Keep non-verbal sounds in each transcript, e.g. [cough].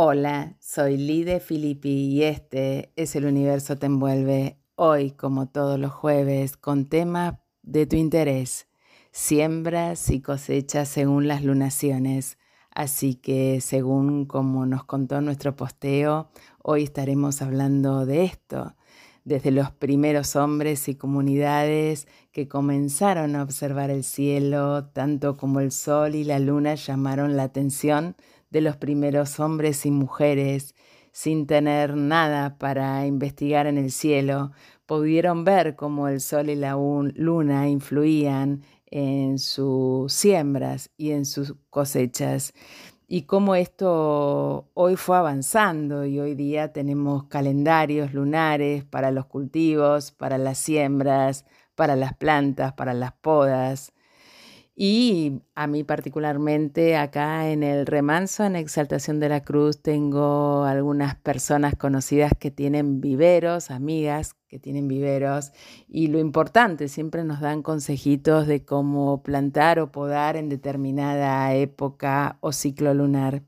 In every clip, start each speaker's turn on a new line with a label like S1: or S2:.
S1: Hola, soy Lide Filippi y este es El Universo Te Envuelve, hoy como todos los jueves, con temas de tu interés, siembras y cosechas según las lunaciones. Así que según como nos contó nuestro posteo, hoy estaremos hablando de esto, desde los primeros hombres y comunidades que comenzaron a observar el cielo, tanto como el sol y la luna llamaron la atención de los primeros hombres y mujeres, sin tener nada para investigar en el cielo, pudieron ver cómo el sol y la luna influían en sus siembras y en sus cosechas y cómo esto hoy fue avanzando y hoy día tenemos calendarios lunares para los cultivos, para las siembras, para las plantas, para las podas. Y a mí particularmente acá en el remanso, en Exaltación de la Cruz, tengo algunas personas conocidas que tienen viveros, amigas que tienen viveros. Y lo importante, siempre nos dan consejitos de cómo plantar o podar en determinada época o ciclo lunar.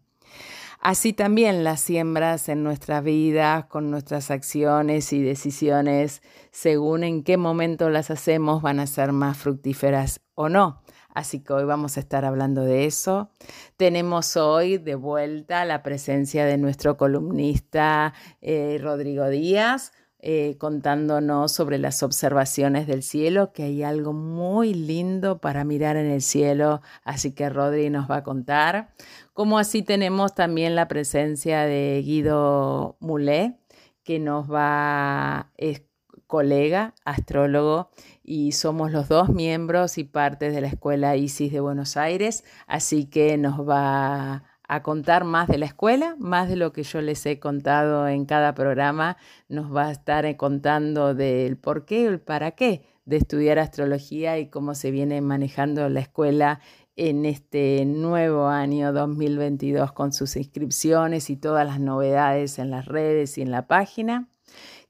S1: Así también las siembras en nuestras vidas, con nuestras acciones y decisiones, según en qué momento las hacemos, van a ser más fructíferas o no. Así que hoy vamos a estar hablando de eso. Tenemos hoy de vuelta la presencia de nuestro columnista eh, Rodrigo Díaz. Eh, contándonos sobre las observaciones del cielo, que hay algo muy lindo para mirar en el cielo, así que Rodri nos va a contar. Como así tenemos también la presencia de Guido Mulé, que nos va, es colega, astrólogo, y somos los dos miembros y partes de la Escuela ISIS de Buenos Aires, así que nos va a contar más de la escuela, más de lo que yo les he contado en cada programa, nos va a estar contando del por qué el para qué de estudiar astrología y cómo se viene manejando la escuela en este nuevo año 2022 con sus inscripciones y todas las novedades en las redes y en la página.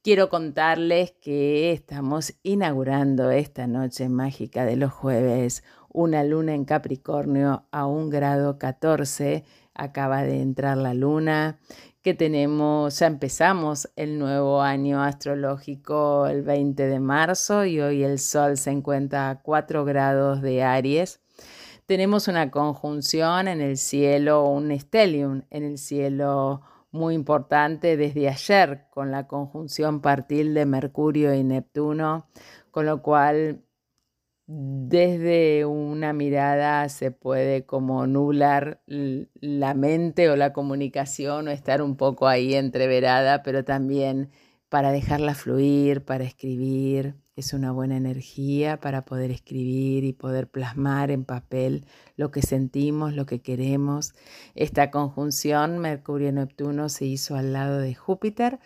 S1: Quiero contarles que estamos inaugurando esta noche mágica de los jueves una luna en Capricornio a un grado 14. Acaba de entrar la luna, que tenemos, ya empezamos el nuevo año astrológico el 20 de marzo y hoy el sol se encuentra a 4 grados de Aries. Tenemos una conjunción en el cielo, un stellium en el cielo muy importante desde ayer con la conjunción partil de Mercurio y Neptuno, con lo cual desde una mirada se puede como nublar la mente o la comunicación o estar un poco ahí entreverada, pero también para dejarla fluir, para escribir, es una buena energía para poder escribir y poder plasmar en papel lo que sentimos, lo que queremos. Esta conjunción Mercurio-Neptuno se hizo al lado de Júpiter,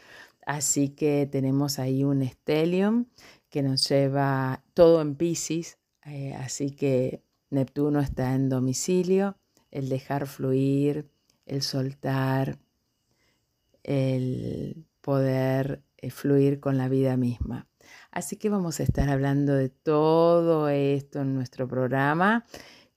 S1: así que tenemos ahí un stellium que nos lleva todo en Pisces, eh, así que Neptuno está en domicilio, el dejar fluir, el soltar, el poder eh, fluir con la vida misma. Así que vamos a estar hablando de todo esto en nuestro programa.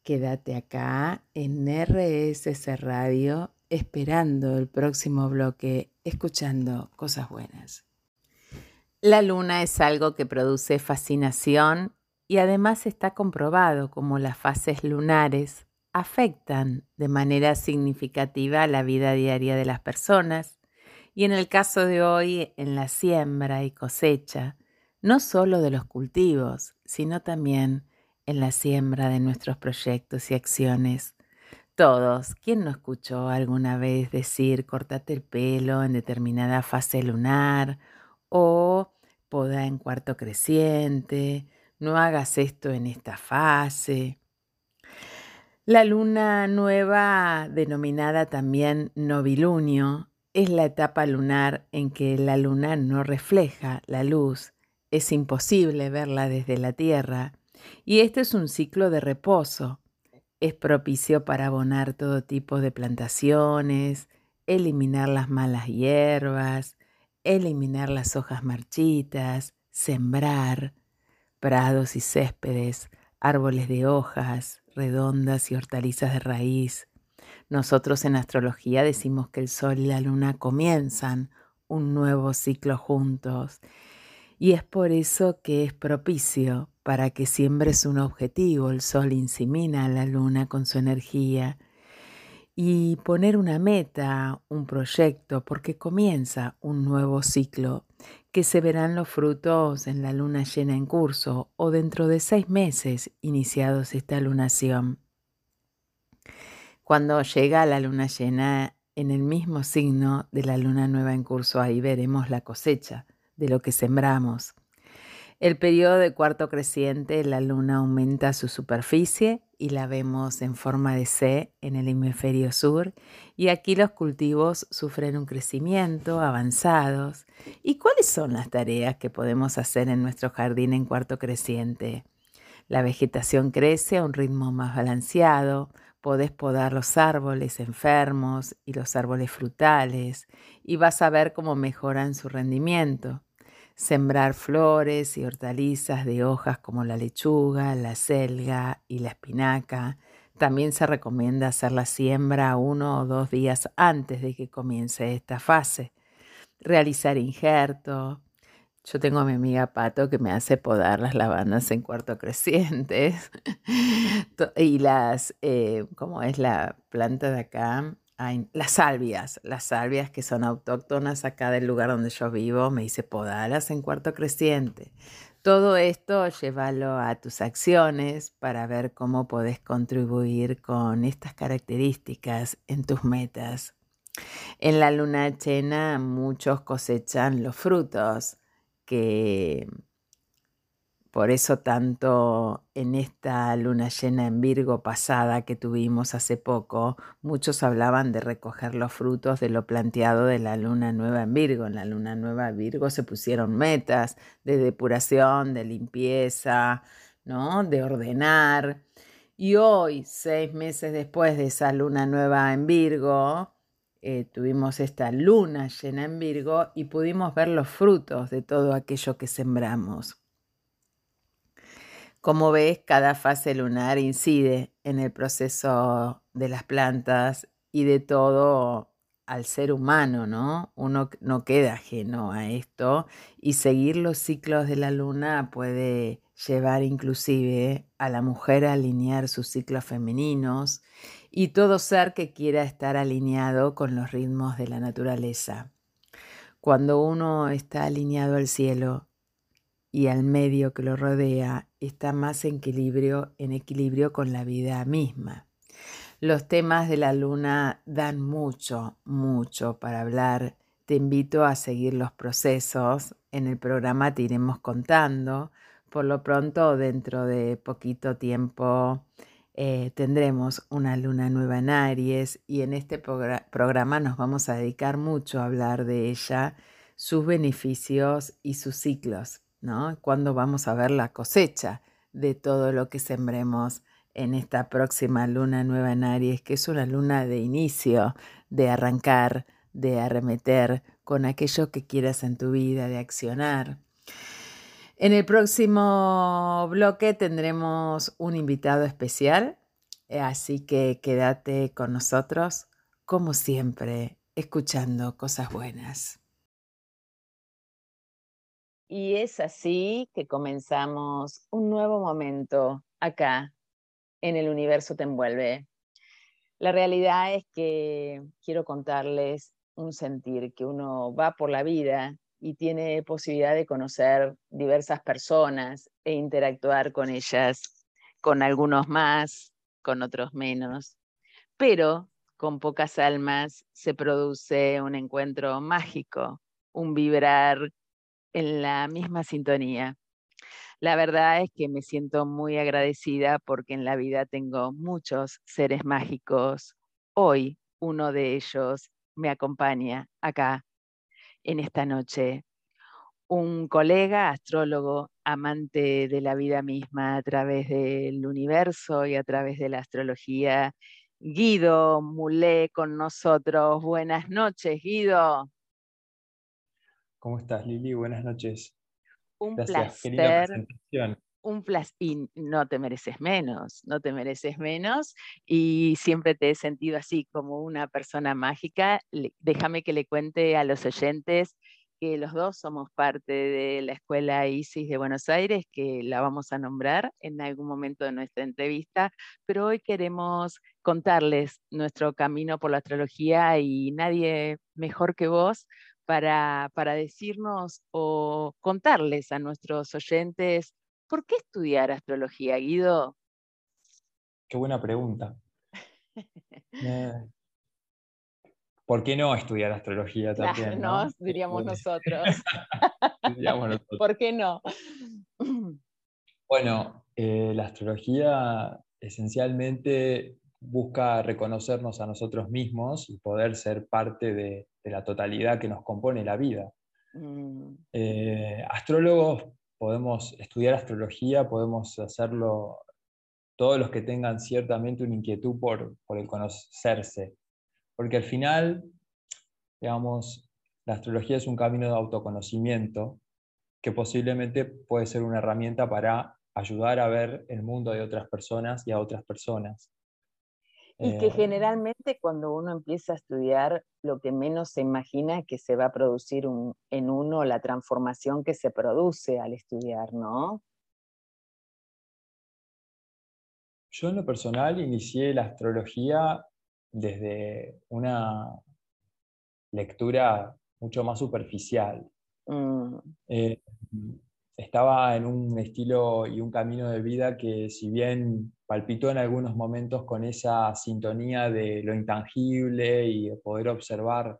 S1: Quédate acá en RSS Radio esperando el próximo bloque, escuchando cosas buenas. La luna es algo que produce fascinación y además está comprobado como las fases lunares afectan de manera significativa la vida diaria de las personas y en el caso de hoy en la siembra y cosecha no solo de los cultivos, sino también en la siembra de nuestros proyectos y acciones. Todos, ¿quién no escuchó alguna vez decir cortate el pelo en determinada fase lunar o poda en cuarto creciente, no hagas esto en esta fase? La luna nueva, denominada también novilunio, es la etapa lunar en que la luna no refleja la luz es imposible verla desde la tierra, y este es un ciclo de reposo. Es propicio para abonar todo tipo de plantaciones, eliminar las malas hierbas, eliminar las hojas marchitas, sembrar prados y céspedes, árboles de hojas redondas y hortalizas de raíz, Nosotros en astrología decimos que el Sol y la Luna comienzan un nuevo ciclo juntos y es por eso que es propicio para que siembres un objetivo. El Sol insimina a la Luna con su energía y poner una meta, un proyecto, porque comienza un nuevo ciclo que se verán los frutos en la luna llena en curso o dentro de seis meses iniciados esta lunación. Cuando llega la luna llena en el mismo signo de la luna nueva en curso, ahí veremos la cosecha de lo que sembramos. El periodo de cuarto creciente, la luna aumenta su superficie y la vemos en forma de C en el hemisferio sur y aquí los cultivos sufren un crecimiento avanzados. ¿Y cuáles son las tareas que podemos hacer en nuestro jardín en cuarto creciente? La vegetación crece a un ritmo más balanceado, podés podar los árboles enfermos y los árboles frutales y vas a ver cómo mejoran su rendimiento sembrar flores y hortalizas de hojas como la lechuga, la selga y la espinaca. También se recomienda hacer la siembra uno o dos días antes de que comience esta fase. Realizar injertos. Yo tengo a mi amiga Pato que me hace podar las lavandas en cuarto crecientes [laughs] y las, eh, ¿cómo es la planta de acá? las salvias, las salvias que son autóctonas acá del lugar donde yo vivo, me dice podalas en cuarto creciente. Todo esto llévalo a tus acciones para ver cómo podés contribuir con estas características en tus metas. En la luna llena muchos cosechan los frutos que por eso tanto en esta luna llena en Virgo pasada que tuvimos hace poco, muchos hablaban de recoger los frutos de lo planteado de la luna nueva en Virgo. En la luna nueva en Virgo se pusieron metas de depuración, de limpieza, ¿no? de ordenar. Y hoy, seis meses después de esa luna nueva en Virgo, eh, tuvimos esta luna llena en Virgo y pudimos ver los frutos de todo aquello que sembramos. Como ves, cada fase lunar incide en el proceso de las plantas y de todo al ser humano, ¿no? Uno no queda ajeno a esto y seguir los ciclos de la luna puede llevar inclusive a la mujer a alinear sus ciclos femeninos y todo ser que quiera estar alineado con los ritmos de la naturaleza. Cuando uno está alineado al cielo y al medio que lo rodea está más en equilibrio, en equilibrio con la vida misma. Los temas de la luna dan mucho, mucho para hablar. Te invito a seguir los procesos. En el programa te iremos contando. Por lo pronto, dentro de poquito tiempo, eh, tendremos una luna nueva en Aries y en este programa nos vamos a dedicar mucho a hablar de ella, sus beneficios y sus ciclos. ¿no? ¿Cuándo vamos a ver la cosecha de todo lo que sembremos en esta próxima luna nueva en Aries, que es una luna de inicio, de arrancar, de arremeter con aquello que quieras en tu vida, de accionar? En el próximo bloque tendremos un invitado especial, así que quédate con nosotros, como siempre, escuchando cosas buenas. Y es así que comenzamos un nuevo momento acá en el universo te envuelve. La realidad es que quiero contarles un sentir que uno va por la vida y tiene posibilidad de conocer diversas personas e interactuar con ellas, con algunos más, con otros menos. Pero con pocas almas se produce un encuentro mágico, un vibrar en la misma sintonía. La verdad es que me siento muy agradecida porque en la vida tengo muchos seres mágicos. Hoy uno de ellos me acompaña acá en esta noche. Un colega, astrólogo, amante de la vida misma a través del universo y a través de la astrología. Guido Mulé con nosotros. Buenas noches, Guido.
S2: ¿Cómo estás, Lili? Buenas noches.
S1: Un placer. Un placer, y no te mereces menos, no te mereces menos, y siempre te he sentido así como una persona mágica. Déjame que le cuente a los oyentes que los dos somos parte de la Escuela ISIS de Buenos Aires, que la vamos a nombrar en algún momento de nuestra entrevista, pero hoy queremos contarles nuestro camino por la astrología y nadie mejor que vos para, para decirnos o contarles a nuestros oyentes por qué estudiar astrología, Guido.
S2: Qué buena pregunta. [laughs] Eh, ¿Por qué no estudiar astrología también?
S1: ¿no? Diríamos [laughs] [laughs] nosotros. ¿Por qué no?
S2: Bueno, eh, la astrología esencialmente busca reconocernos a nosotros mismos y poder ser parte de, la totalidad que nos compone la vida. Mm. Eh, astrólogos podemos estudiar astrología, podemos hacerlo todos los que tengan ciertamente una inquietud por, por el conocerse, porque al final, digamos, la astrología es un camino de autoconocimiento que posiblemente puede ser una herramienta para ayudar a ver el mundo de otras personas y a otras personas.
S1: Y que eh, generalmente cuando uno empieza a estudiar, lo que menos se imagina es que se va a producir en uno la transformación que se produce al estudiar, ¿no?
S2: Yo en lo personal inicié la astrología desde una lectura mucho más superficial. Mm. Eh, estaba en un estilo y un camino de vida que si bien palpitó en algunos momentos con esa sintonía de lo intangible y de poder observar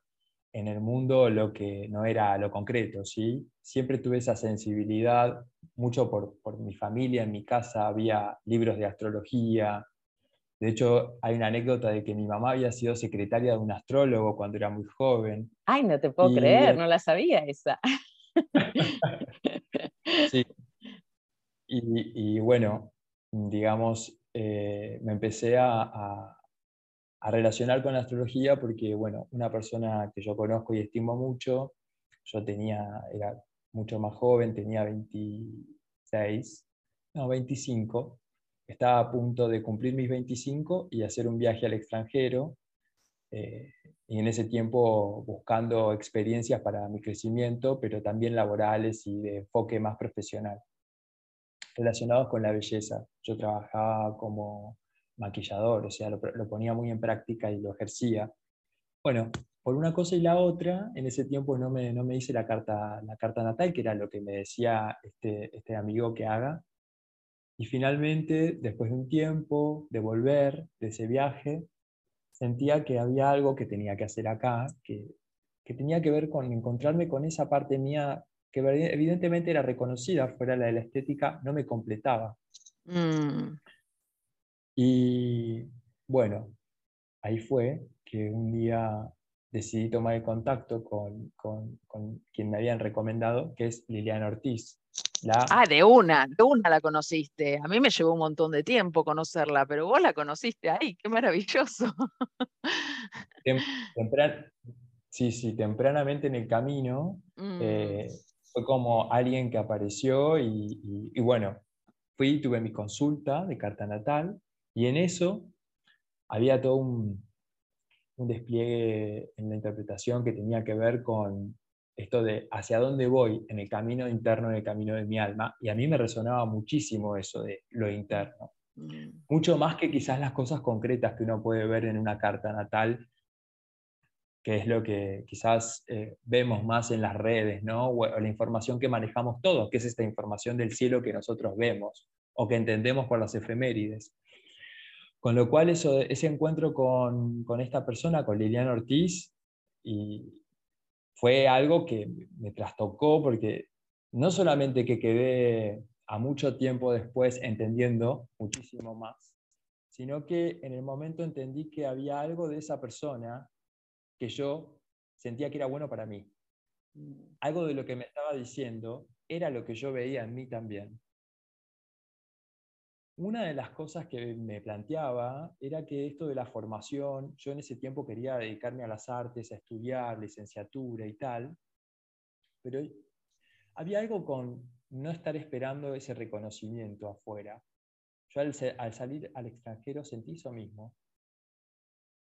S2: en el mundo lo que no era lo concreto, ¿sí? Siempre tuve esa sensibilidad, mucho por, por mi familia, en mi casa había libros de astrología, de hecho, hay una anécdota de que mi mamá había sido secretaria de un astrólogo cuando era muy joven.
S1: Ay, no te puedo creer, no la sabía esa. [laughs]
S2: sí. Y, bueno, digamos, eh, me empecé a, relacionar con la astrología porque, bueno, una persona que yo conozco y estimo mucho, yo tenía, era mucho más joven, tenía 26, no, 25, estaba a punto de cumplir mis 25 y hacer un viaje al extranjero. Eh, y en ese tiempo buscando experiencias para mi crecimiento, pero también laborales y de enfoque más profesional, relacionados con la belleza. Yo trabajaba como maquillador, o sea, lo, ponía muy en práctica y lo ejercía. Bueno, por una cosa y la otra, en ese tiempo no me, no me hice la carta, la carta natal, que era lo que me decía este, este amigo que haga, y finalmente, después de un tiempo de volver de ese viaje, sentía que había algo que tenía que hacer acá, que, que tenía que ver con encontrarme con esa parte mía que evidentemente era reconocida, fuera la de la estética, no me completaba. Mm. Y bueno, ahí fue que un día decidí tomar el contacto con, con, con quien me habían recomendado, que es Liliana Ortiz.
S1: Ah, de una, de una la conociste. A mí me llevó un montón de tiempo conocerla, pero vos la conociste ahí, qué maravilloso. [laughs]
S2: sí, sí, tempranamente en el camino mm. eh, fue como alguien que apareció y, bueno, fui, tuve mi consulta de carta natal y en eso había todo un, un despliegue en la interpretación que tenía que ver con esto de hacia dónde voy en el camino interno, en el camino de mi alma, y a mí me resonaba muchísimo eso de lo interno. Mm. Mucho más que quizás las cosas concretas que uno puede ver en una carta natal, que es lo que quizás eh, vemos más en las redes, ¿no? O, la información que manejamos todos, que es esta información del cielo que nosotros vemos o que entendemos por las efemérides. Con lo cual eso, ese encuentro con, con esta persona, con Liliana Ortiz, y, fue algo que me trastocó porque no solamente que quedé a mucho tiempo después entendiendo muchísimo más, sino que en el momento entendí que había algo de esa persona que yo sentía que era bueno para mí. Algo de lo que me estaba diciendo era lo que yo veía en mí también. Una de las cosas que me planteaba era que esto de la formación, yo en ese tiempo quería dedicarme a las artes, a estudiar licenciatura y tal, pero había algo con, no estar esperando ese reconocimiento afuera. Yo al, salir al extranjero sentí eso mismo.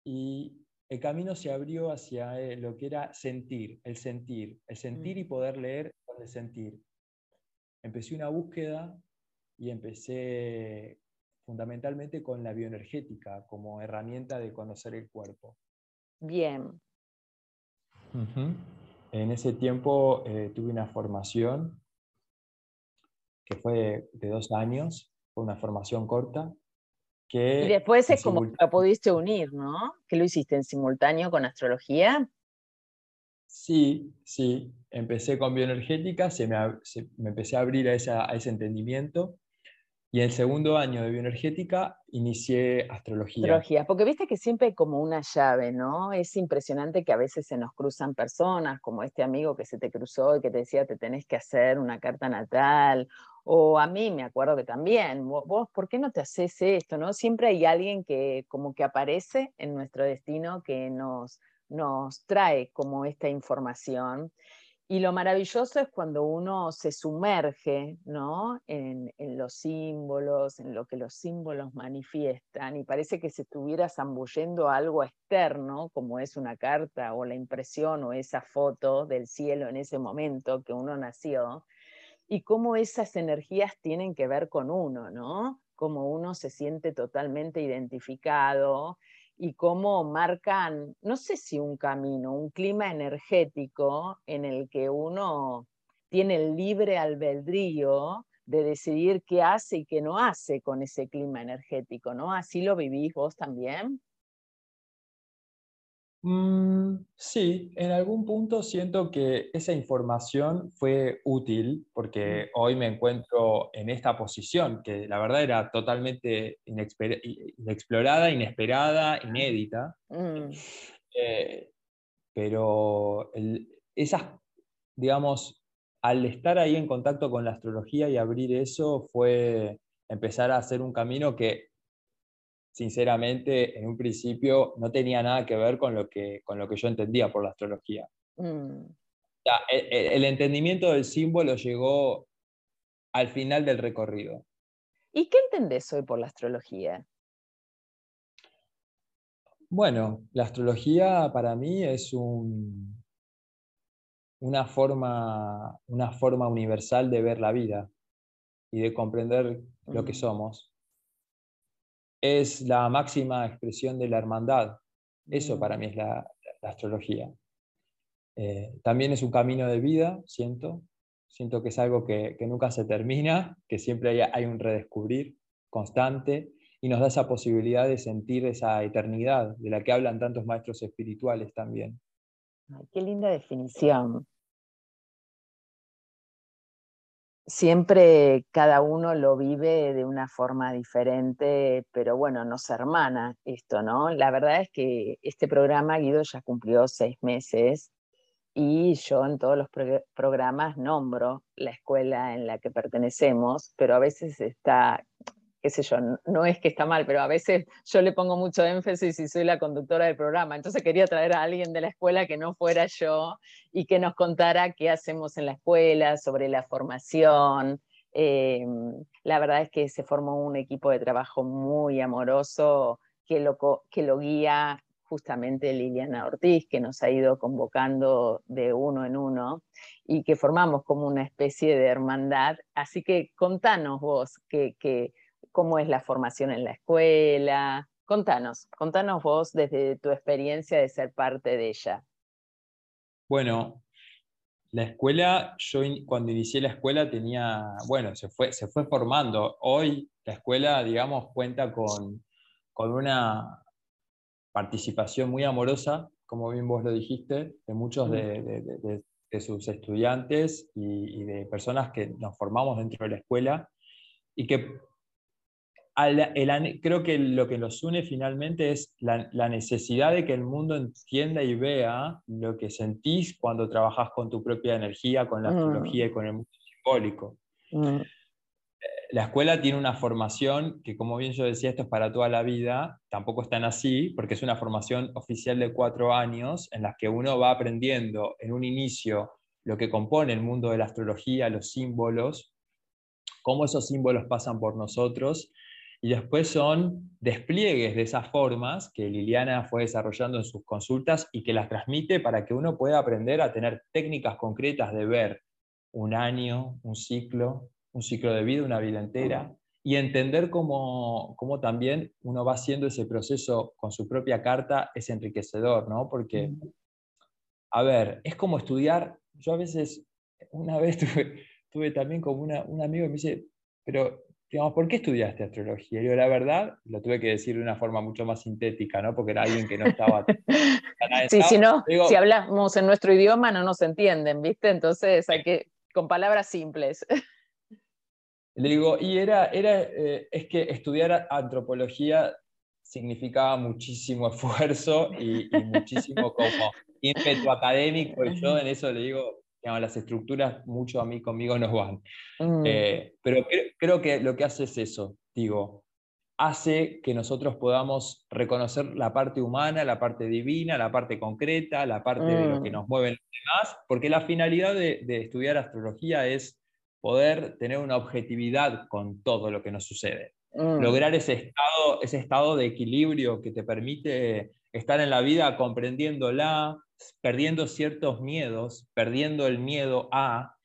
S2: Y el camino se abrió hacia eh, lo que era sentir, el sentir, el sentir y mm. poder leer con el sentir. Empecé una búsqueda y empecé fundamentalmente con la bioenergética como herramienta de conocer el cuerpo.
S1: Bien.
S2: En ese tiempo eh, tuve una formación que fue de dos años, fue una formación corta. Que
S1: y después es como lo pudiste unir, ¿no? ¿Que lo hiciste en simultáneo con astrología?
S2: Sí, sí. Empecé con bioenergética, se me, me empecé a abrir a, esa, a ese entendimiento y en el segundo año de bioenergética inicié astrología.
S1: Astrología, porque viste que siempre hay como una llave, ¿no? Es impresionante que a veces se nos cruzan personas, como este amigo que se te cruzó y que te decía te tenés que hacer una carta natal, o a mí me acuerdo que también, vos, ¿por qué no te haces esto? ¿no? Siempre hay alguien que como que aparece en nuestro destino que nos, nos trae como esta información. Y lo maravilloso es cuando uno se sumerge ¿no? en, los símbolos, en lo que los símbolos manifiestan, y parece que se estuviera zambullendo algo externo, como es una carta o la impresión o esa foto del cielo en ese momento que uno nació, y cómo esas energías tienen que ver con uno, ¿no? Cómo uno se siente totalmente identificado y cómo marcan, no sé si un camino, un clima energético en el que uno tiene el libre albedrío de decidir qué hace y qué no hace con ese clima energético, ¿no? ¿Así lo vivís vos también?
S2: Mm, sí, en algún punto siento que esa información fue útil porque mm. hoy me encuentro en esta posición que la verdad era totalmente inexplorada, inesperada, inédita. Mm. Eh, pero esas, digamos, al estar ahí en contacto con la astrología y abrir eso fue empezar a hacer un camino que sinceramente, en un principio no tenía nada que ver con lo que, con lo que yo entendía por la astrología. Mm. el, entendimiento del símbolo llegó al final del recorrido.
S1: ¿Y qué entendés hoy por la astrología?
S2: Bueno, la astrología para mí es un, una, forma, una forma universal de ver la vida y de comprender lo que mm. somos es la máxima expresión de la hermandad. Eso para mm. mí es la, astrología. Eh, también es un camino de vida, siento. Siento que es algo que, nunca se termina, que siempre hay, un redescubrir constante y nos da esa posibilidad de sentir esa eternidad de la que hablan tantos maestros espirituales también.
S1: qué linda definición. Siempre cada uno lo vive de una forma diferente, pero bueno, nos hermana esto, ¿no? La verdad es que este programa, Guido, ya cumplió seis meses y yo en todos los programas nombro la escuela en la que pertenecemos, pero a veces está sé yo, no es que está mal, pero a veces yo le pongo mucho énfasis y soy la conductora del programa. Entonces quería traer a alguien de la escuela que no fuera yo y que nos contara qué hacemos en la escuela, sobre la formación. Eh, la verdad es que se formó un equipo de trabajo muy amoroso que lo, que lo guía justamente Liliana Ortiz, que nos ha ido convocando de uno en uno y que formamos como una especie de hermandad. Así que contanos vos que, que cómo es la formación en la escuela. Contanos, contanos vos desde tu experiencia de ser parte de ella.
S2: Bueno, la escuela, yo cuando inicié la escuela tenía, bueno, se fue, se fue formando. Hoy la escuela, digamos, cuenta con, con una participación muy amorosa, como bien vos lo dijiste, de muchos de, mm. sus estudiantes y, y, de personas que nos formamos dentro de la escuela y que creo que lo que nos une finalmente es la, necesidad de que el mundo entienda y vea lo que sentís cuando trabajas con tu propia energía, con la astrología y mm. con el mundo simbólico. Mm. Eh, la escuela tiene una formación que, como bien yo decía, esto es para toda la vida, tampoco es tan así, porque es una formación oficial de cuatro años en la que uno va aprendiendo en un inicio lo que compone el mundo de la astrología, los símbolos, cómo esos símbolos pasan por nosotros y después son despliegues de esas formas que Liliana fue desarrollando en sus consultas y que las transmite para que uno pueda aprender a tener técnicas concretas de ver un año, un ciclo, un ciclo de vida, una vida entera, y entender cómo, cómo también uno va haciendo ese proceso con su propia carta es enriquecedor, ¿no? Porque, a ver, es como estudiar, yo a veces, una vez [laughs] tuve, tuve también como una, un amigo que me dice, pero digamos, ¿por qué estudiaste astrología? Yo, la verdad, lo tuve que decir de una forma mucho más sintética, ¿no? Porque era alguien que no estaba... [laughs]
S1: sí, si no, si hablamos en nuestro idioma no nos entienden, ¿viste? Entonces hay que, con palabras simples.
S2: Le digo, y era, era eh, es que estudiar antropología significaba muchísimo esfuerzo y, y muchísimo como ímpetu académico, y yo en eso le digo, las estructuras mucho a mí conmigo no van. Mm. Eh, pero creo, que lo que hace es eso, digo, hace que nosotros podamos reconocer la parte humana, la parte divina, la parte concreta, la parte de lo que mm. nos mueve los demás, porque la finalidad de, estudiar astrología es poder tener una objetividad con todo lo que nos sucede. Mm. Lograr ese estado, ese estado de equilibrio que te permite estar en la vida comprendiéndola, perdiendo ciertos miedos, perdiendo el miedo a,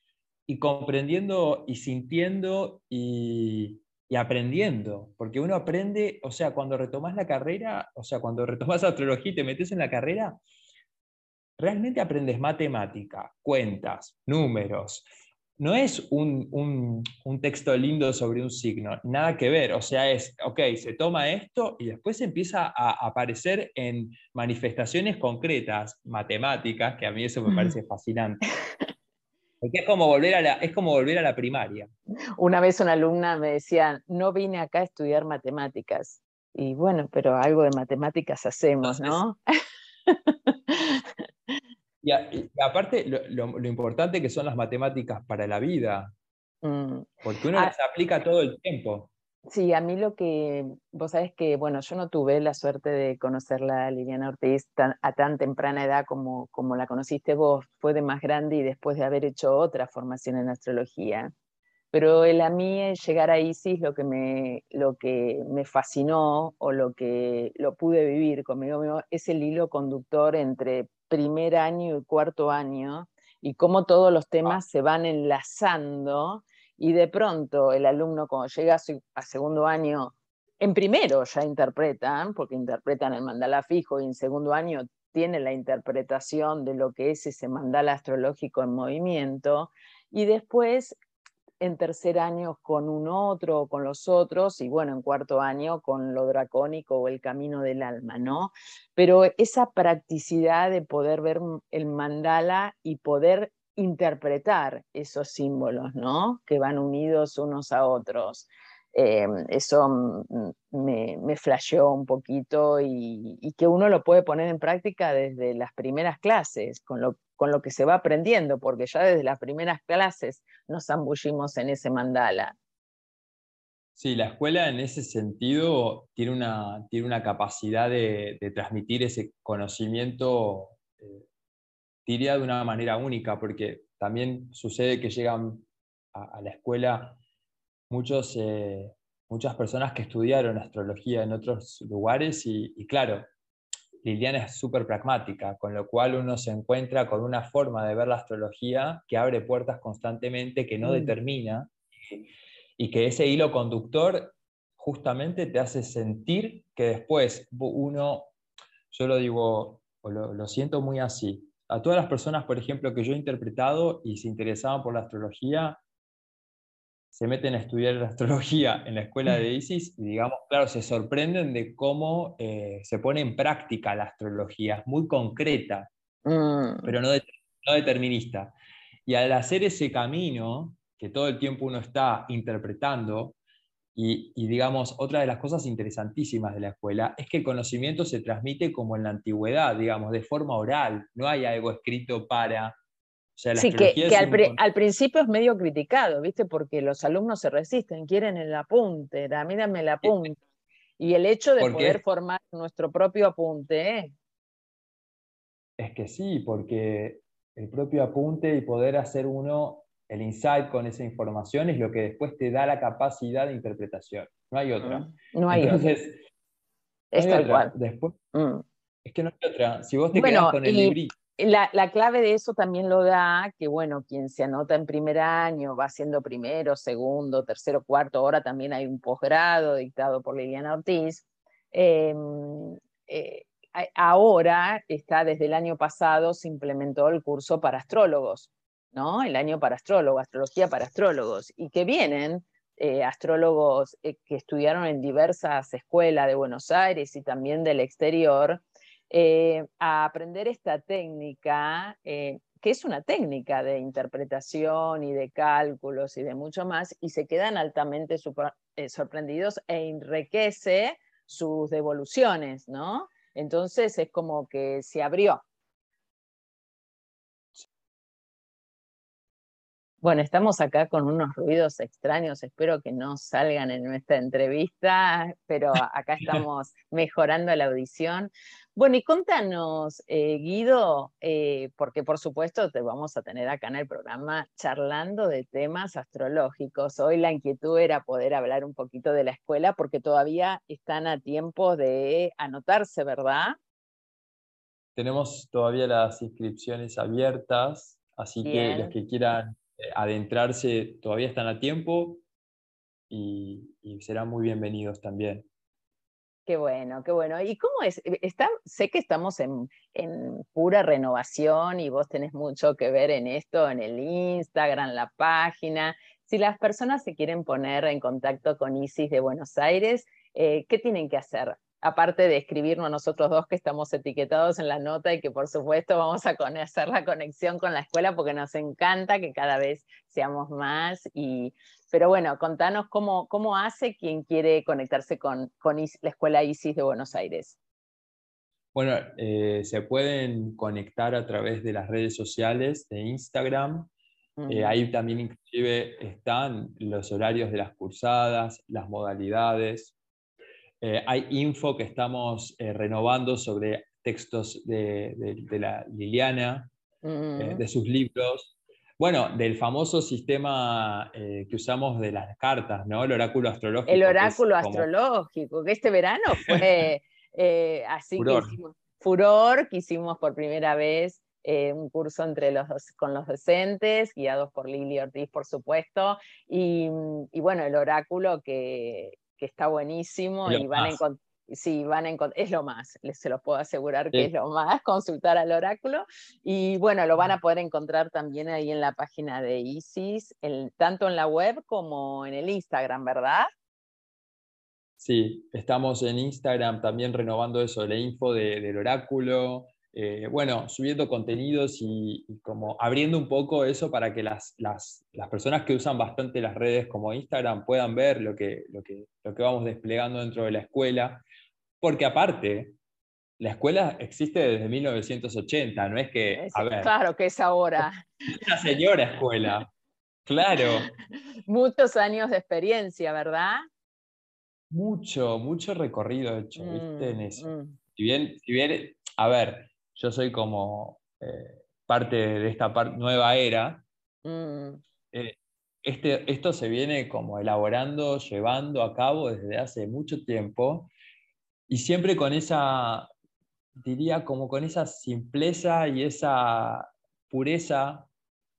S2: y comprendiendo y sintiendo y, aprendiendo, porque uno aprende, o sea, cuando retomas la carrera, o sea, cuando retomas [laughs] astrología y te metes en la carrera, realmente aprendes matemática, cuentas, números, no es un, texto lindo sobre un signo, nada que ver. O sea, es, ok, se toma esto y después empieza a aparecer en manifestaciones concretas, matemáticas, que a mí eso me parece fascinante. Porque es como, volver a la, es como volver a la primaria.
S1: Una vez una alumna me decía, no vine acá a estudiar matemáticas. Y bueno, pero algo de matemáticas hacemos, ¿no? [laughs]
S2: Y, aparte, lo, importante que son las matemáticas para la vida, mm. porque uno ah. las aplica todo el tiempo.
S1: Sí, a mí lo que, vos sabés que, bueno, yo no tuve la suerte de conocerla a Liliana Ortiz a tan temprana edad como, como la conociste vos, fue de más grande y después de haber hecho otra formación en astrología. Pero el, a mí llegar a Isis lo que, me, lo que me fascinó o lo que lo pude vivir conmigo es el hilo conductor entre primer año y cuarto año y cómo todos los temas se van enlazando y de pronto el alumno cuando llega a segundo año, en primero ya interpretan, porque interpretan el mandala fijo y en segundo año tiene la interpretación de lo que es ese mandala astrológico en movimiento y después en tercer año con un otro o con los otros, y bueno, en cuarto año con lo dracónico o el camino del alma, ¿no? Pero esa practicidad de poder ver el mandala y poder interpretar esos símbolos, ¿no? Que van unidos unos a otros. Eh, eso me, me flasheó un poquito y, que uno lo puede poner en práctica desde las primeras clases, con lo con lo que se va aprendiendo, porque ya desde las primeras clases nos zambullimos en ese mandala.
S2: Sí, la escuela en ese sentido tiene una, tiene una capacidad de, transmitir ese conocimiento, eh, diría de una manera única, porque también sucede que llegan a, la escuela muchos, eh, muchas personas que estudiaron astrología en otros lugares y claro, Liliana es súper pragmática, con lo cual uno se encuentra con una forma de ver la astrología que abre puertas constantemente, que no mm. determina, y que ese hilo conductor justamente te hace sentir que después uno, yo lo digo, o lo, lo siento muy así, a todas las personas, por ejemplo, que yo he interpretado y se interesaban por la astrología, se meten a estudiar [laughs] astrología en la escuela de Isis y, digamos, claro, se sorprenden de cómo eh, se pone en práctica la astrología, es muy concreta, mm. pero no, determinista. Y al hacer ese camino, que todo el tiempo uno está interpretando, y, y, digamos, otra de las cosas interesantísimas de la escuela es que el conocimiento se transmite como en la antigüedad, digamos, de forma oral, no hay algo escrito para
S1: sí, que, al, principio es medio criticado, ¿viste? Porque los alumnos se resisten, quieren el apunte, da, mírame el apunte. Y el hecho de poder formar nuestro propio apunte.
S2: Es que sí, porque el propio apunte y poder hacer uno el insight con esa información es lo que después te da la capacidad de interpretación. No hay otra.
S1: Mm, no hay
S2: Entonces,
S1: es tal cual.
S2: Después, mm. Es que no hay otra. Si vos te quedás con el librito.
S1: La, la, clave de eso también lo da que, bueno, quien se anota en primer año va siendo primero, segundo, tercero, cuarto, ahora también hay un posgrado dictado por Liliana Ortiz. Em, eh, ahora está desde el año pasado, se implementó el curso para astrólogos, ¿no? El año para astrólogos, astrología para astrólogos, y que vienen eh, astrólogos eh, que estudiaron en diversas escuelas de Buenos Aires y también del exterior, eh, a aprender esta técnica, que es una técnica de interpretación y de cálculos y de mucho más, y se quedan altamente sorprendidos e enriquece sus devoluciones, ¿no? Entonces es como que se abrió Bueno, estamos acá con unos ruidos extraños, espero que no salgan en nuestra entrevista, pero acá [laughs] estamos mejorando la audición. Bueno, y contanos, eh, Guido, eh, porque por supuesto te vamos a tener acá en el programa charlando de temas astrológicos. Hoy la inquietud era poder hablar un poquito de la escuela porque todavía están a tiempo de anotarse, ¿verdad?
S2: Tenemos todavía las inscripciones abiertas, así que los que quieran eh, adentrarse todavía están a tiempo y, serán muy bienvenidos también.
S1: Qué bueno, qué bueno. ¿Y cómo es? Eh, sé que estamos en, pura renovación y vos tenés mucho que ver en esto, en el Instagram, la página. Si las personas se quieren poner en contacto con ISIS de Buenos Aires, eh, ¿qué tienen que hacer? Aparte de escribirnos nosotros dos que estamos etiquetados en la nota y que por supuesto vamos a hacer la conexión con la escuela porque nos encanta que cada vez seamos más. Y, pero bueno, contanos cómo, cómo hace quien quiere conectarse con, con la Escuela ISIS de Buenos Aires.
S2: Bueno, eh, se pueden conectar a través de las redes sociales de Instagram. Eh, ahí también inclusive están los horarios de las cursadas, las modalidades, eh, hay info que estamos eh, renovando sobre textos de, la Liliana, eh, mm. de sus libros. Bueno, del famoso sistema que usamos de las cartas, ¿no? El oráculo astrológico.
S1: El oráculo astrológico, que este verano fue [laughs] así que hicimos furor, que hicimos por primera vez un curso entre los con los docentes, guiados por Lili Ortiz, por supuesto, y, y bueno, el oráculo que, que está buenísimo y van a encontrar. Sí, van a es lo más, les se los puedo asegurar que es lo más, [laughs] consultar al oráculo. Y bueno, lo van a poder encontrar también ahí en la página de ISIS, tanto en la web como en el Instagram, ¿verdad?
S2: Sí, estamos en Instagram también renovando eso, la info del oráculo, eh, bueno, subiendo contenidos y, como abriendo un poco eso para que las, las, personas que usan bastante las redes como Instagram puedan ver lo que, lo, que, lo que vamos desplegando dentro de la escuela, porque aparte, la escuela existe desde 1980, no es que...
S1: claro que es ahora.
S2: Es una señora escuela, claro. [laughs]
S1: Muchos años de experiencia, ¿verdad?
S2: Mucho, mucho recorrido hecho, ¿viste? En mm, eso. Mm. Si bien, si bien, a ver, yo soy como eh, parte de esta nueva era, mm. eh, este, esto se viene como elaborando, llevando a cabo desde hace mucho tiempo y siempre con esa, diría como con esa simpleza y esa pureza,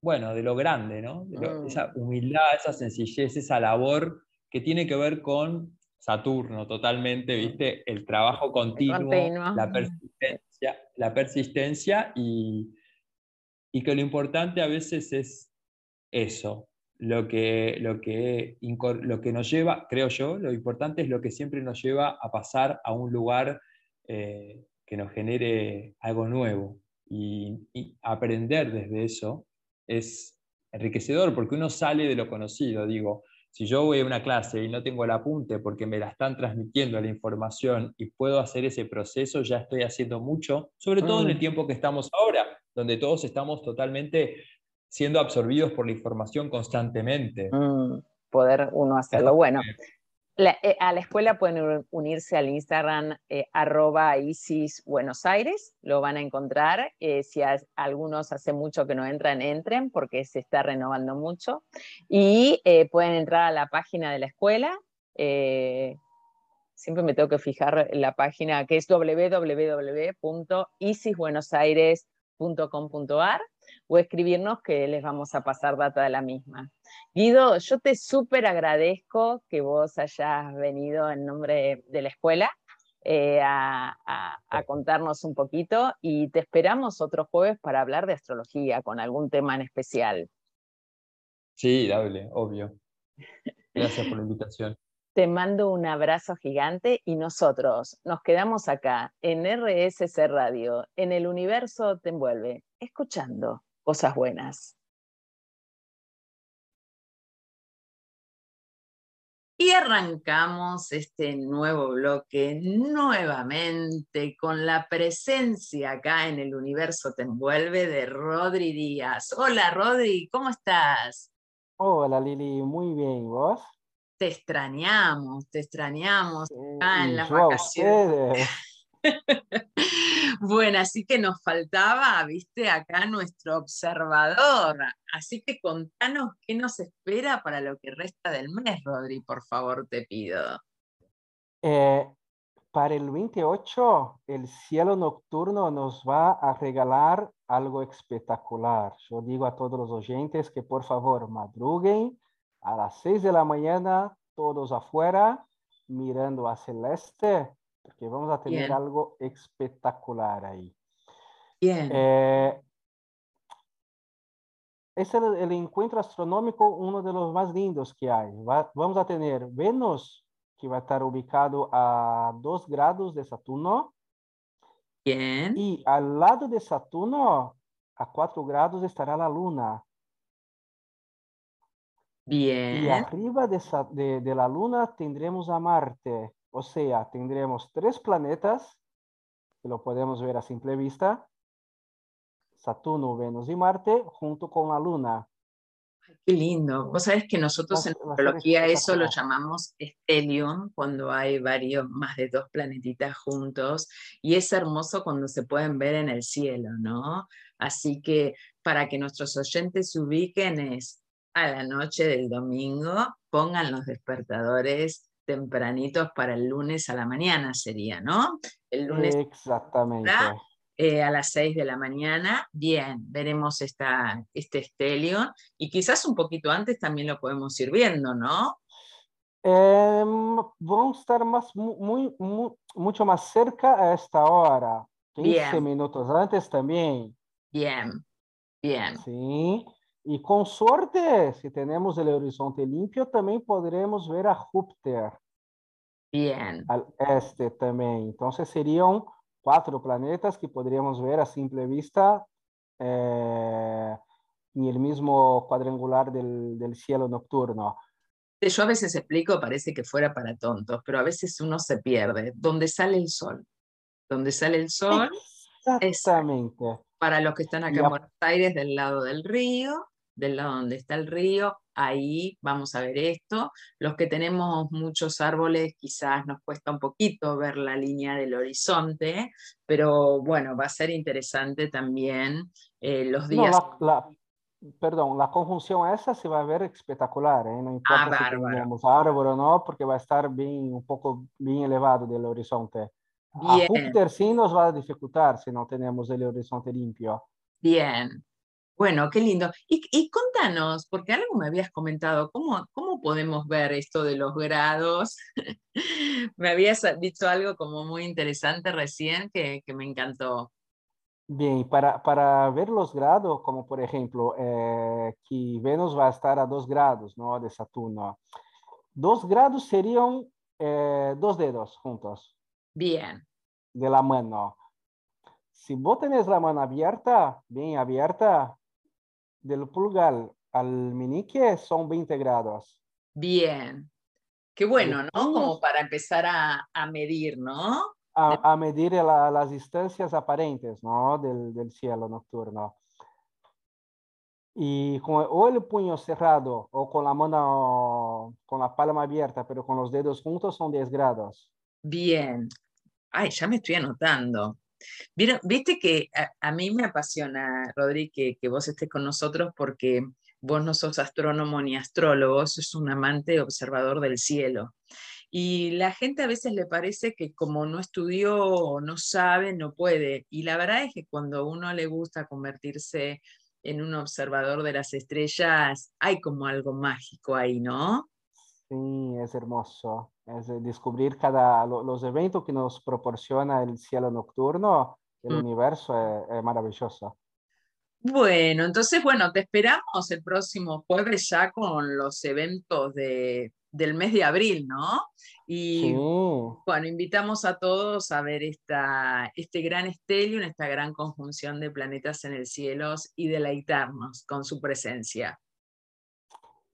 S2: bueno, de lo grande, ¿no? Mm. Esa humildad, esa sencillez, esa labor que tiene que ver con Saturno totalmente, ¿viste? El trabajo continuo, la persistencia, la persistencia y, y, que lo importante a veces es eso, lo que, lo, que, lo que nos lleva, creo yo, lo importante es lo que siempre nos lleva a pasar a un lugar eh, que nos genere algo nuevo. Y aprender desde eso es enriquecedor porque uno sale de lo conocido, digo, si yo voy a una clase y no tengo el apunte porque me la están transmitiendo la información y puedo hacer ese proceso, ya estoy haciendo mucho, sobre todo en el mm. tiempo que estamos ahora, donde todos estamos totalmente siendo absorbidos por la información constantemente.
S1: Mm, poder uno hacerlo. Bueno,
S3: Eh, a la escuela pueden unirse al Instagram eh, Isis Buenos Aires, lo van a encontrar. Eh, si algunos hace mucho que no entran, entren porque se está renovando mucho. Y pueden entrar a la página de la escuela. siempre me tengo que fijar en la página que es www.isisbuenosaires.com.ar o escribirnos que les vamos a pasar data de la misma. Guido, yo te súper agradezco que vos hayas venido en nombre de la escuela eh, a, contarnos un poquito y te esperamos otro jueves para hablar de astrología con algún tema en especial.
S2: Sí, dable, obvio. Gracias por la invitación.
S3: Te mando un abrazo gigante y nosotros nos quedamos acá en RSC Radio, en el universo te envuelve, escuchando cosas buenas. Y arrancamos este nuevo bloque nuevamente con la presencia acá en el universo te envuelve de Rodri Díaz. Hola Rodri, ¿cómo estás?
S4: Hola Lili, muy bien, ¿vos?
S3: Te extrañamos, te extrañamos acá en las vacaciones. [laughs] [laughs] Bueno, así que nos faltaba, viste, acá nuestro observador. Así que contanos qué nos espera para lo que resta del mes, Rodri, por favor, te pido.
S4: Eh, para el 28, el cielo nocturno nos va a regalar algo espectacular. Yo digo a todos los oyentes que por favor madruguen a las 6 de la mañana, todos afuera, mirando a celeste porque vamos a tener algo espectacular ahí.
S3: Bien.
S4: Eh, es el, encuentro astronómico uno de los más lindos que hay. vamos a tener Venus, que va a estar ubicado a 2 grados de Saturno.
S3: Bien.
S4: Y al lado de Saturno, a 4 grados, estará la Luna.
S3: Bien.
S4: Y arriba de, de la Luna tendremos a Marte. O sea, tendremos tres planetas, que lo podemos ver a simple vista, Saturno, Venus y Marte, junto con la Luna.
S3: qué lindo. Vos sabés que nosotros en astrología eso lo llamamos stellium, cuando hay varios, más de dos planetitas juntos, y es hermoso cuando se pueden ver en el cielo, ¿no? Así que para que nuestros oyentes se ubiquen es a la noche del domingo, pongan los despertadores tempranitos para el lunes a la mañana sería, ¿no?
S4: El lunes. Exactamente.
S3: Eh, a las 6 de la mañana, bien, veremos esta, este Stellion y quizás un poquito antes también lo podemos ir viendo, ¿no?
S4: Em, vamos a estar más, muy, mucho más cerca a esta hora, 15 minutos antes también.
S3: Bien, bien.
S4: Sí. Y con suerte, si tenemos el horizonte limpio, también podremos ver a Júpiter.
S3: Bien.
S4: Al este también. Entonces serían cuatro planetas que podríamos ver a simple vista eh, en el mismo cuadrangular del, del cielo nocturno.
S3: Yo a veces explico, parece que fuera para tontos, pero a veces uno se pierde. Donde sale el sol. Donde sale el sol.
S4: Exactamente.
S3: para los que están acá en Buenos Aires, del lado del río, del lado donde está el río, ahí vamos a ver esto. Los que tenemos muchos árboles quizás nos cuesta un poquito ver la línea del horizonte, pero bueno, va a ser interesante también eh, los días.
S4: perdón, la conjunción esa se va a ver espectacular, ¿eh? no importa ah, si tenemos árbol o no, porque va a estar bien, un poco bien elevado del horizonte. A Júpiter sí nos va a dificultar si no tenemos el horizonte limpio.
S3: Bien, bueno, qué lindo. Y, contanos, porque algo me habías comentado, ¿cómo, ¿cómo podemos ver esto de los grados? [laughs] me habías dicho algo como muy interesante recién que, me encantó.
S4: Bien, para, para, ver los grados, como por ejemplo, eh, que Venus va a estar a dos grados ¿no? de Saturno. Dos grados serían eh, dos dedos juntos.
S3: Bien.
S4: De la mano. Si vos tenés la mano abierta, bien abierta, del pulgar al meñique son 20 grados.
S3: Bien. Qué bueno, ¿no? Como para empezar a, a medir, ¿no?
S4: A, a medir las distancias aparentes, ¿no? Del, del, cielo nocturno. y con o el puño cerrado o con la mano, con la palma abierta, pero con los dedos juntos son 10 grados.
S3: Bien. Ay, ya me estoy anotando. Viste que a, mí me apasiona, Rodri, que, que, vos estés con nosotros porque vos no sos astrónomo ni astrólogo, sos un amante observador del cielo. Y la gente a veces le parece que como no estudió no sabe, no puede. Y la verdad es que cuando uno le gusta convertirse en un observador de las estrellas, hay como algo mágico ahí, ¿no?
S4: Sí, es hermoso. Es descubrir cada, los eventos que nos proporciona el cielo nocturno, el mm. universo es, maravilloso.
S3: Bueno, entonces, bueno, te esperamos el próximo jueves ya con los eventos de, del mes de abril, ¿no? Y bueno, invitamos a todos a ver esta, este gran estelio, esta gran conjunción de planetas en el cielo y deleitarnos con su presencia.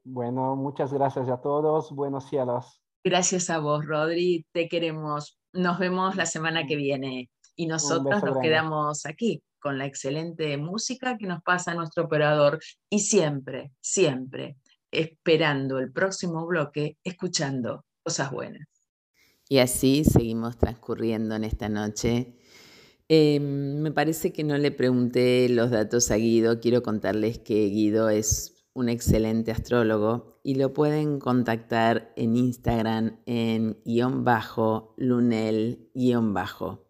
S4: Bueno, muchas gracias a todos. Buenos cielos.
S3: Gracias a vos, Rodri. Te queremos. Nos vemos la semana que viene. Y nosotros nos quedamos aquí con la excelente música que nos pasa nuestro operador. Y siempre, siempre esperando el próximo bloque, escuchando cosas buenas.
S1: Y así seguimos transcurriendo en esta noche. Em, me parece que no le pregunté los datos a Guido. Quiero contarles que Guido es un excelente astrólogo y lo pueden contactar en Instagram en guion bajo, lunel guion bajo.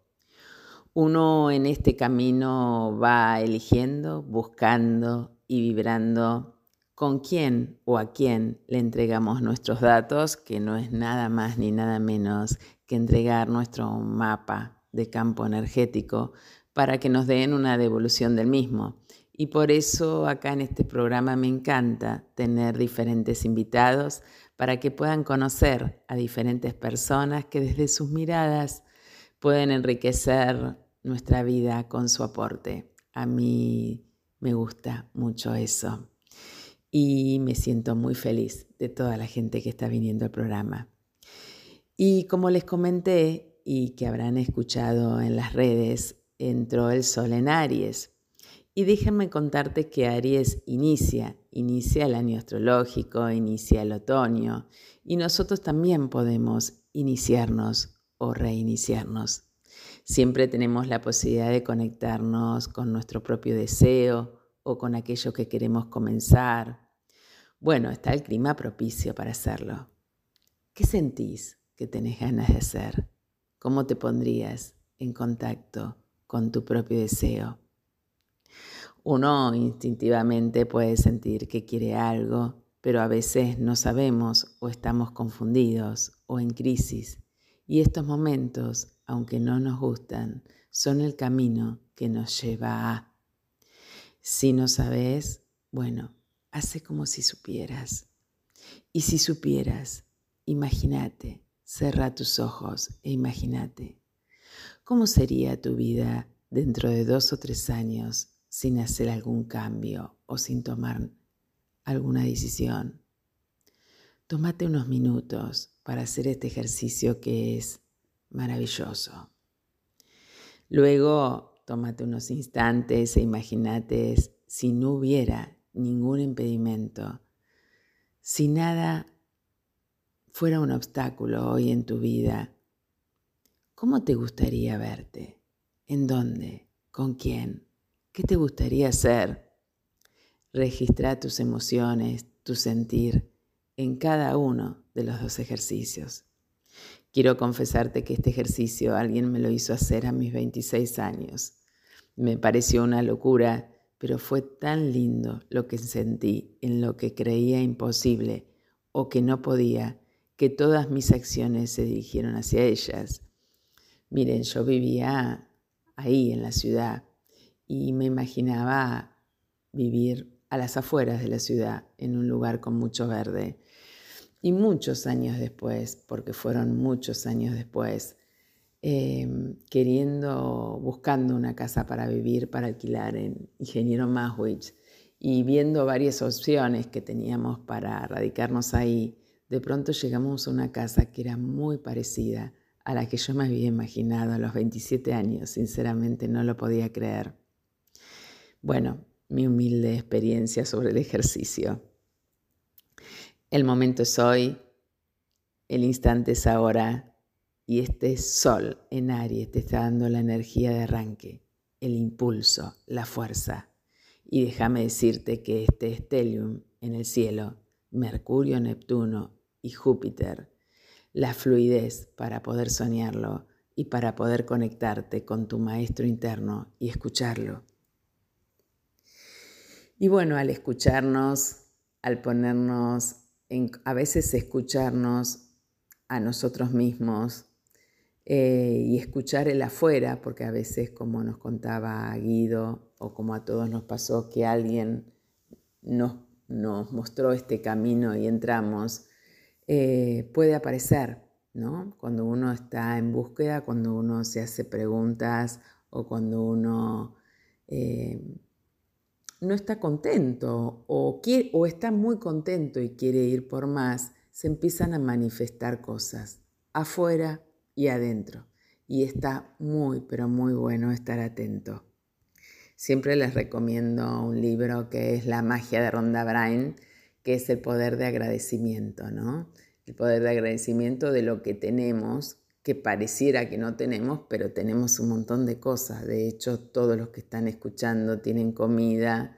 S1: Uno en este camino va eligiendo, buscando y vibrando con quién o a quién le entregamos nuestros datos, que no es nada más ni nada menos que entregar nuestro mapa de campo energético para que nos den una devolución del mismo. Y por eso acá en este programa me encanta tener diferentes invitados para que puedan conocer a diferentes personas que desde sus miradas pueden enriquecer nuestra vida con su aporte. A mí me gusta mucho eso. Y me siento muy feliz de toda la gente que está viniendo al programa. Y como les comenté y que habrán escuchado en las redes, entró el sol en Aries y déjenme contarte que Aries inicia, inicia el año astrológico, inicia el otoño, y nosotros también podemos iniciarnos o reiniciarnos. Siempre tenemos la posibilidad de conectarnos con nuestro propio deseo o con aquello que queremos comenzar. Bueno, está el clima propicio para hacerlo. ¿Qué sentís que tenés ganas de hacer? ¿Cómo te pondrías en contacto con tu propio deseo? Uno instintivamente puede sentir que quiere algo, pero a veces no sabemos o estamos confundidos o en crisis. Y estos momentos, aunque no nos gustan, son el camino que nos lleva a. Si no sabes, bueno, hace como si supieras. Y si supieras, imagínate, cerra tus ojos e imagínate. ¿Cómo sería tu vida dentro de dos o tres años sin hacer algún cambio o sin tomar alguna decisión. Tómate unos minutos para hacer este ejercicio que es maravilloso. Luego, tómate unos instantes e imagínate si no hubiera ningún impedimento, si nada fuera un obstáculo hoy en tu vida, ¿cómo te gustaría verte? ¿En dónde? ¿Con quién? ¿Qué te gustaría hacer? Registra tus emociones, tu sentir en cada uno de los dos ejercicios. Quiero confesarte que este ejercicio alguien me lo hizo hacer a mis 26 años. Me pareció una locura, pero fue tan lindo lo que sentí en lo que creía imposible o que no podía, que todas mis acciones se dirigieron hacia ellas. Miren, yo vivía ahí en la ciudad, y me imaginaba vivir a las afueras de la ciudad, en un lugar con mucho verde. Y muchos años después, porque fueron muchos años después, em, queriendo, buscando una casa para vivir, para alquilar en Ingeniero Maswich y viendo varias opciones que teníamos para radicarnos ahí, de pronto llegamos a una casa que era muy parecida a la que yo me había imaginado a los 27 años. Sinceramente no lo podía creer. Bueno, mi humilde experiencia sobre el ejercicio. El momento es hoy, el instante es ahora y este sol en Aries te está dando la energía de arranque, el impulso, la fuerza. Y déjame decirte que este stellium en el cielo, Mercurio, Neptuno y Júpiter, la fluidez para poder soñarlo y para poder conectarte con tu maestro interno y escucharlo. Y bueno, al escucharnos, al ponernos, a veces escucharnos a nosotros mismos eh, y escuchar el afuera, porque a veces, como nos contaba Guido, o como a todos nos pasó, que alguien nos, nos mostró este camino y entramos, eh, puede aparecer, ¿no? Cuando uno está en búsqueda, cuando uno se hace preguntas o cuando uno eh, no está contento o, o está muy contento y quiere ir por más, se empiezan a manifestar cosas afuera y adentro. Y está muy, pero muy bueno estar atento. Siempre les recomiendo un libro que es La magia de Ronda Brain, que es el poder de agradecimiento, ¿no? El poder de agradecimiento de lo que tenemos, que pareciera que no tenemos, pero tenemos un montón de cosas. De hecho, todos los que están escuchando tienen comida,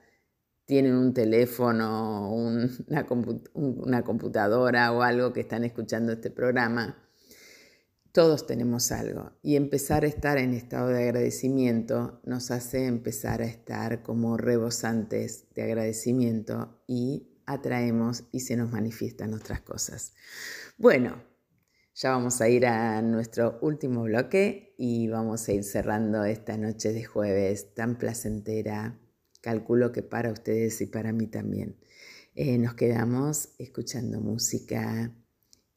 S1: tienen un teléfono, [laughs] una, una computadora o algo que están escuchando este programa. Todos tenemos algo y empezar a estar en estado de agradecimiento nos hace empezar a estar como rebosantes de agradecimiento y atraemos y se nos manifiestan nuestras cosas. Bueno, ya vamos a ir a nuestro último bloque y vamos a ir cerrando esta noche de jueves tan placentera. Calculo que para ustedes y para mí también. Eh, nos quedamos escuchando música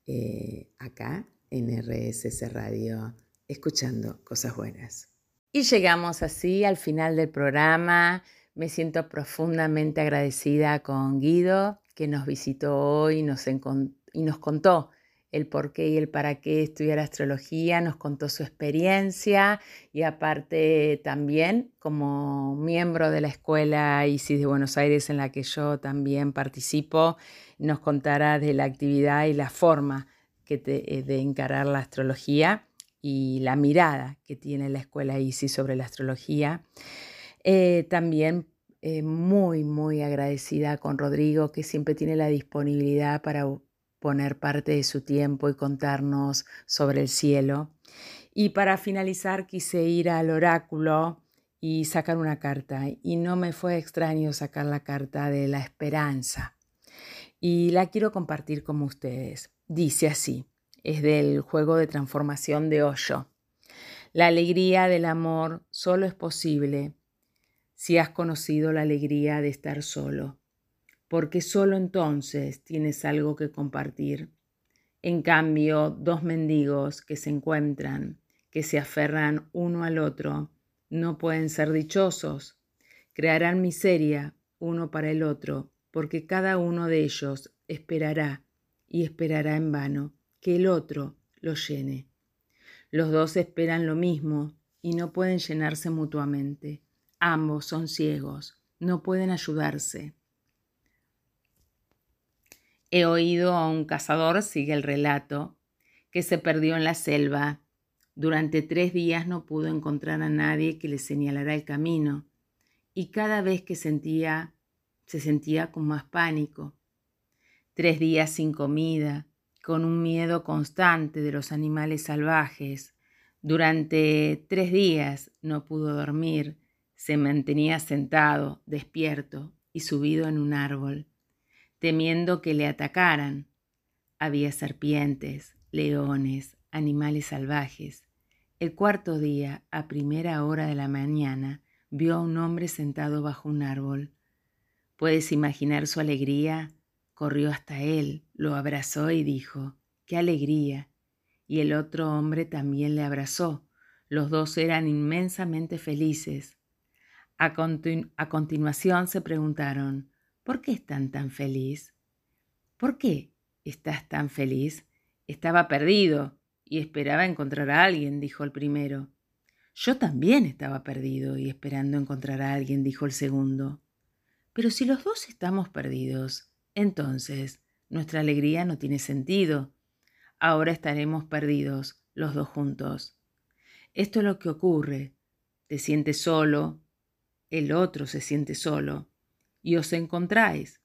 S1: eh, acá en RSS Radio, escuchando cosas buenas. Y llegamos así al final del programa. Me siento profundamente agradecida con Guido, que nos visitó hoy y nos contó el por qué y el para qué estudiar astrología, nos contó su experiencia y aparte también como miembro de la Escuela ISIS de Buenos Aires en la que yo también participo, nos contará de la actividad y la forma que eh, de encarar la astrología y la mirada que tiene la Escuela ISIS sobre la astrología. Eh, también eh, muy, muy agradecida con Rodrigo, que siempre tiene la disponibilidad para poner parte de su tiempo y contarnos sobre el cielo. Y para finalizar quise ir al oráculo y sacar una carta. Y no me fue extraño sacar la carta de la esperanza. Y la quiero compartir con ustedes. Dice así, es del juego de transformación de Osho. La alegría del amor solo es posible si has conocido la alegría de estar solo, porque solo entonces tienes algo que compartir. En cambio, dos mendigos que se encuentran, que se aferran uno al otro, no pueden ser dichosos. Crearán miseria uno para el otro, porque cada uno de ellos esperará y esperará en vano que el otro lo llene. Los dos esperan lo mismo y no pueden llenarse mutuamente. Ambos son ciegos, no pueden ayudarse. He oído a un cazador, sigue el relato, que se perdió en la selva. Durante tres días no pudo encontrar a nadie que le señalara el camino, y cada vez que sentía, se sentía con más pánico. Tres días sin comida, con un miedo constante de los animales salvajes. Durante tres días no pudo dormir, se mantenía sentado, despierto y subido en un árbol, temiendo que le atacaran. Había serpientes, leones, animales salvajes. El cuarto día, a primera hora de la mañana, vio a un hombre sentado bajo un árbol. ¿Puedes imaginar su alegría? Corrió hasta él, lo abrazó y dijo, ¡qué alegría! Y el otro hombre también le abrazó. Los dos eran inmensamente felices. A, continuación se preguntaron, ¿por qué están tan feliz? ¿Por qué estás tan feliz? Estaba perdido y esperaba encontrar a alguien, dijo el primero. Yo también estaba perdido y esperando encontrar a alguien, dijo el segundo. Pero si los dos estamos perdidos, entonces nuestra alegría no tiene sentido. Ahora estaremos perdidos los dos juntos. Esto es lo que ocurre. Te sientes solo, el otro se siente solo, y os encontráis.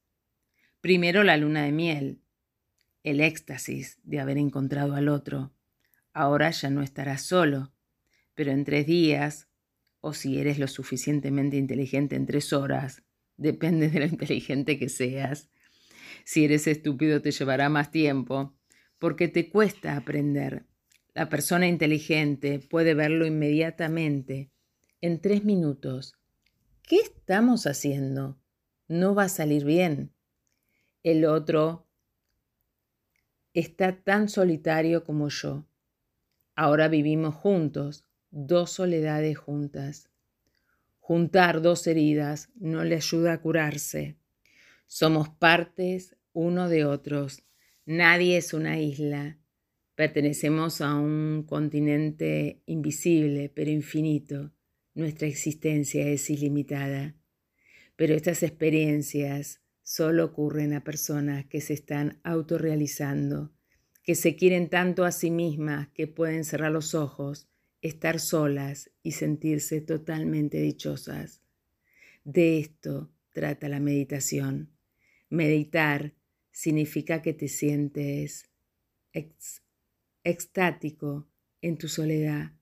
S1: Primero la luna de miel, el éxtasis de haber encontrado al otro. Ahora ya no estarás solo, pero en tres días, o si eres lo suficientemente inteligente en tres horas, [laughs] depende de lo inteligente que seas. Si eres estúpido te llevará más tiempo, porque te cuesta aprender. La persona inteligente puede verlo inmediatamente, en tres minutos. ¿Qué estamos haciendo? No va a salir bien. El otro está tan solitario como yo. Ahora vivimos juntos, dos soledades juntas. Juntar dos heridas no le ayuda a curarse. Somos partes uno de otros. Nadie es una isla. Pertenecemos a un continente invisible, pero infinito. Nuestra existencia es ilimitada. Pero estas experiencias solo ocurren a personas que se están autorrealizando, que se quieren tanto a sí mismas que pueden cerrar los ojos estar solas y sentirse totalmente dichosas. De esto trata la meditación. Meditar significa que te sientes extático en tu soledad.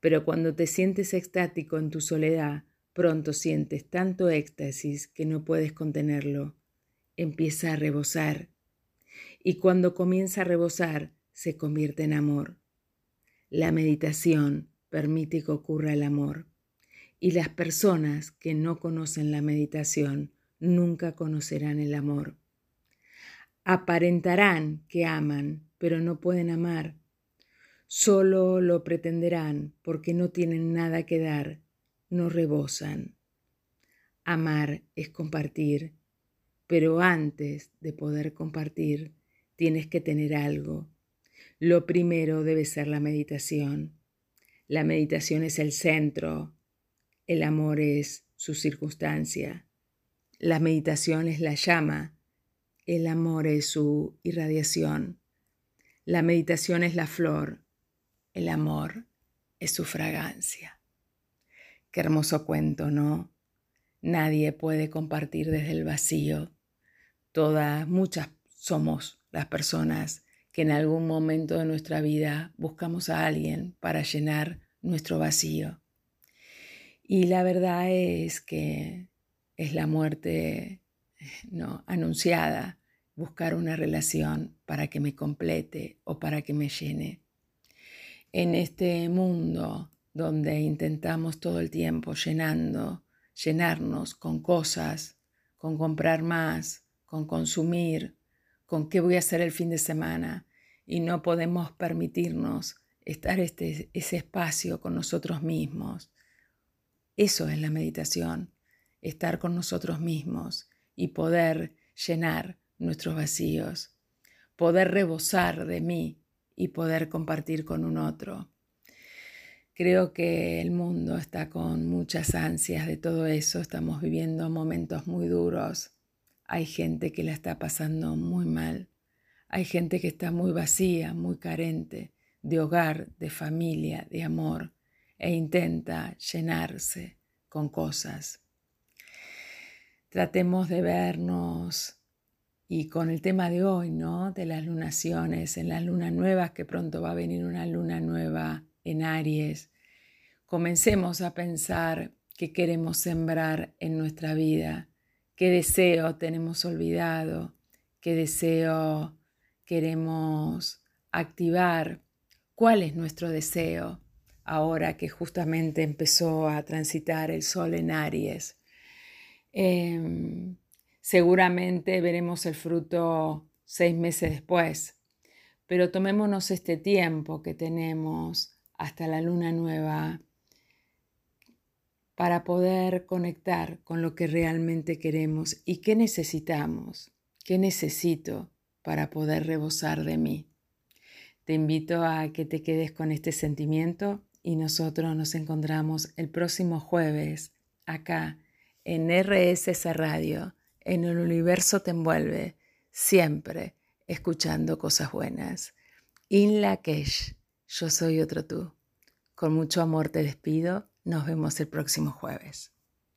S1: Pero cuando te sientes extático en tu soledad, pronto sientes tanto éxtasis que no puedes contenerlo. Empieza a rebosar. Y cuando comienza a rebosar, se convierte en amor. La meditación permite que ocurra el amor. Y las personas que no conocen la meditación nunca conocerán el amor. Aparentarán que aman, pero no pueden amar. Solo lo pretenderán porque no tienen nada que dar, no rebosan. Amar es compartir, pero antes de poder compartir, tienes que tener algo lo primero debe ser la meditación. La meditación es el centro, el amor es su circunstancia. La meditación es la llama, el amor es su irradiación. La meditación es la flor, el amor es su fragancia. Qué hermoso cuento, ¿no? Nadie puede compartir desde el vacío. Todas, muchas somos las personas que en algún momento de nuestra vida buscamos a alguien para llenar nuestro vacío. Y la verdad es que es la muerte no anunciada, buscar una relación para que me complete o para que me llene. En este mundo donde intentamos todo el tiempo llenando, llenarnos con cosas, con comprar más, con consumir, con qué voy a hacer el fin de semana y no podemos permitirnos estar este, ese espacio con nosotros mismos. Eso es la meditación, estar con nosotros mismos y poder llenar nuestros vacíos, poder rebosar de mí y poder compartir con un otro. Creo que el mundo está con muchas ansias de todo eso, estamos viviendo momentos muy duros hay gente que la está pasando muy mal. Hay gente que está muy vacía, muy carente de hogar, de familia, de amor e intenta llenarse con cosas. Tratemos de vernos y con el tema de hoy, ¿no? De las lunaciones, en las lunas nuevas, que pronto va a venir una luna nueva en Aries, comencemos a pensar qué queremos sembrar en nuestra vida qué deseo tenemos olvidado, qué deseo queremos activar, cuál es nuestro deseo ahora que justamente empezó a transitar el sol en Aries. Em, seguramente veremos el fruto seis meses después, pero tomémonos este tiempo que tenemos hasta la luna nueva para poder conectar con lo que realmente queremos y qué necesitamos, qué necesito para poder rebosar de mí. Te invito a que te quedes con este sentimiento y nosotros nos encontramos el próximo jueves acá en RSS Radio, en el universo te envuelve, siempre escuchando cosas buenas. In Lakesh, yo soy otro tú. Con mucho amor te despido, nos vemos el próximo jueves.